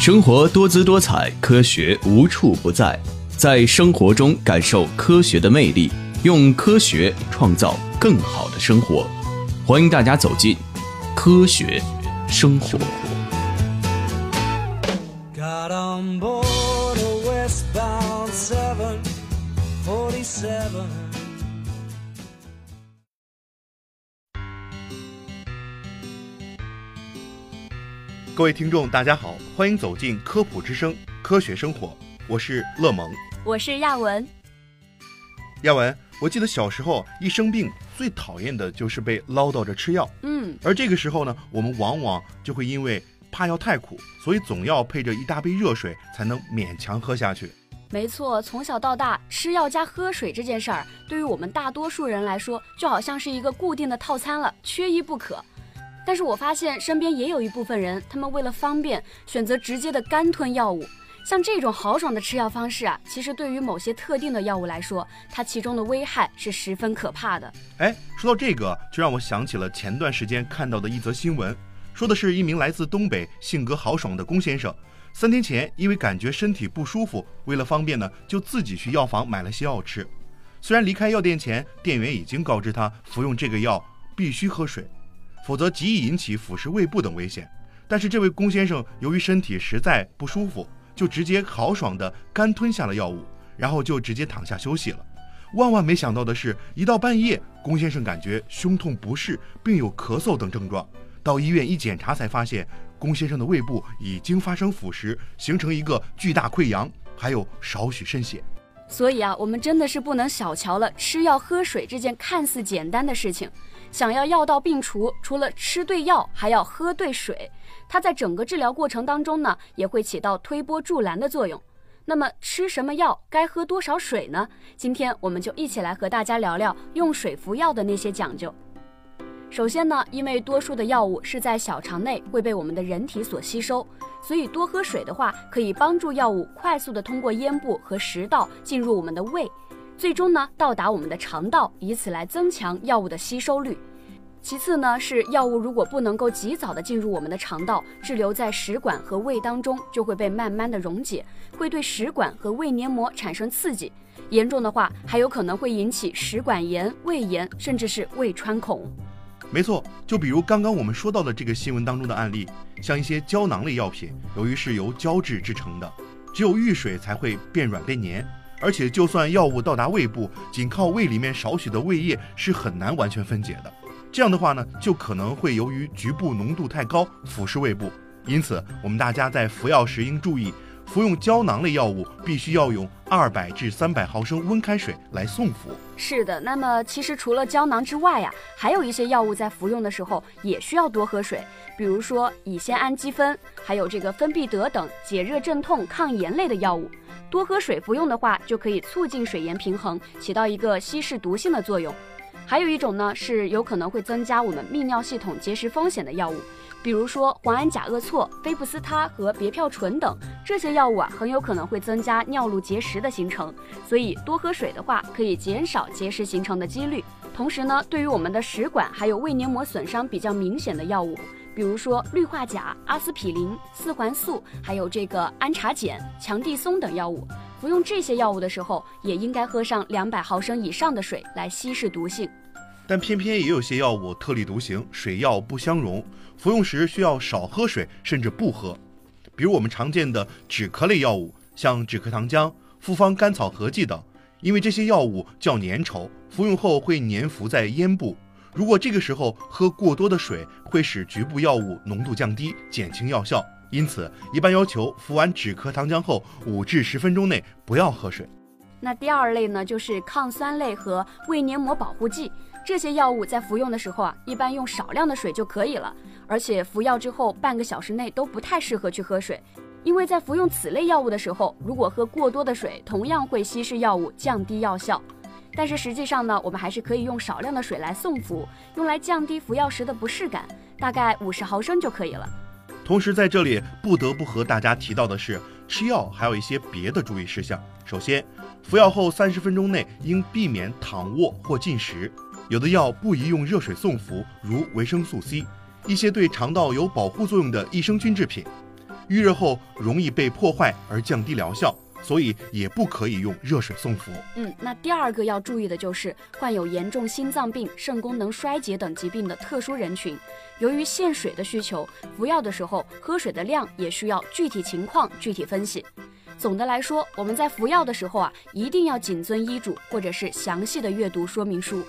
生活多姿多彩，科学无处不在，在生活中感受科学的魅力，用科学创造更好的生活。欢迎大家走进科学生活。Got on board a 47. 各位听众，大家好，欢迎走进科普之声，科学生活，我是乐萌。我是亚文，亚文，我记得小时候一生病，最讨厌的就是被唠叨着吃药，嗯，而这个时候呢，我们往往就会因为怕药太苦，所以总要配着一大杯热水才能勉强喝下去。没错，从小到大，吃药加喝水这件事儿，对于我们大多数人来说，就好像是一个固定的套餐了，缺一不可。但是我发现身边也有一部分人，他们为了方便，选择直接的干吞药物。像这种豪爽的吃药方式啊，其实对于某些特定的药物来说，它其中的危害是十分可怕的。哎，说到这个，就让我想起了前段时间看到的一则新闻，说的是一名来自东北、性格豪爽的龚先生，三天前因为感觉身体不舒服，为了方便呢，就自己去药房买了些药吃。虽然离开药店前，店员已经告知他服用这个药必须喝水，否则极易引起腐蚀胃部等危险。但是这位龚先生由于身体实在不舒服，就直接豪爽地干吞下了药物，然后就直接躺下休息了。万万没想到的是，一到半夜，龚先生感觉胸痛不适，并有咳嗽等症状。到医院一检查，才发现龚先生的胃部已经发生腐蚀，形成一个巨大溃疡，还有少许渗血。所以啊，我们真的是不能小瞧了吃药喝水这件看似简单的事情。想要药到病除，除了吃对药，还要喝对水。它在整个治疗过程当中呢，也会起到推波助澜的作用。那么吃什么药，该喝多少水呢？今天我们就一起来和大家聊聊用水服药的那些讲究。首先呢，因为多数的药物是在小肠内会被我们的人体所吸收，所以多喝水的话，可以帮助药物快速的通过咽部和食道进入我们的胃，最终呢到达我们的肠道，以此来增强药物的吸收率。其次呢，是药物如果不能够及早的进入我们的肠道，滞留在食管和胃当中，就会被慢慢的溶解，会对食管和胃黏膜产生刺激，严重的话还有可能会引起食管炎、胃炎，甚至是胃穿孔。没错，就比如刚刚我们说到的这个新闻当中的案例，像一些胶囊类药品，由于是由胶质制成的，只有遇水才会变软变黏，而且就算药物到达胃部，仅靠胃里面少许的胃液是很难完全分解的。这样的话呢，就可能会由于局部浓度太高腐蚀胃部。因此，我们大家在服药时应注意，服用胶囊类药物必须要用二百至三百毫升温开水来送服。是的，那么其实除了胶囊之外呀、还有一些药物在服用的时候也需要多喝水，比如说乙酰氨基酚，还有这个芬必得等解热镇痛、抗炎类的药物。多喝水服用的话，就可以促进水盐平衡，起到一个稀释毒性的作用。还有一种呢，是有可能会增加我们泌尿系统结石风险的药物，比如说磺胺甲恶唑、非布司他和别嘌醇等这些药物啊，很有可能会增加尿路结石的形成。所以多喝水的话，可以减少结石形成的几率。同时呢，对于我们的食管还有胃黏膜损伤比较明显的药物，比如说氯化钾、阿司匹林、四环素，还有这个氨茶碱、强地松等药物。服用这些药物的时候，也应该喝上两百毫升以上的水来稀释毒性。但偏偏也有些药物特立独行，水药不相容，服用时需要少喝水，甚至不喝。比如我们常见的止咳类药物，像止咳糖浆、复方甘草合剂等，因为这些药物较粘稠，服用后会粘附在咽部。如果这个时候喝过多的水，会使局部药物浓度降低，减轻药效。因此，一般要求服完止咳糖浆后五至十分钟内不要喝水。那第二类呢，就是抗酸类和胃黏膜保护剂。这些药物在服用的时候啊，一般用少量的水就可以了，而且服药之后半个小时内都不太适合去喝水，因为在服用此类药物的时候，如果喝过多的水，同样会稀释药物，降低药效。但是实际上呢，我们还是可以用少量的水来送服，用来降低服药时的不适感，大概五十毫升就可以了。同时，在这里不得不和大家提到的是，吃药还有一些别的注意事项。首先，服药后三十分钟内应避免躺卧或进食。有的药不宜用热水送服，如维生素 C，一些对肠道有保护作用的益生菌制品。预热后容易被破坏而降低疗效，所以也不可以用热水送服。嗯，那第二个要注意的就是患有严重心脏病、肾功能衰竭等疾病的特殊人群，由于限水的需求，服药的时候喝水的量也需要具体情况具体分析。总的来说，我们在服药的时候啊，一定要谨遵医嘱，或者是详细的阅读说明书。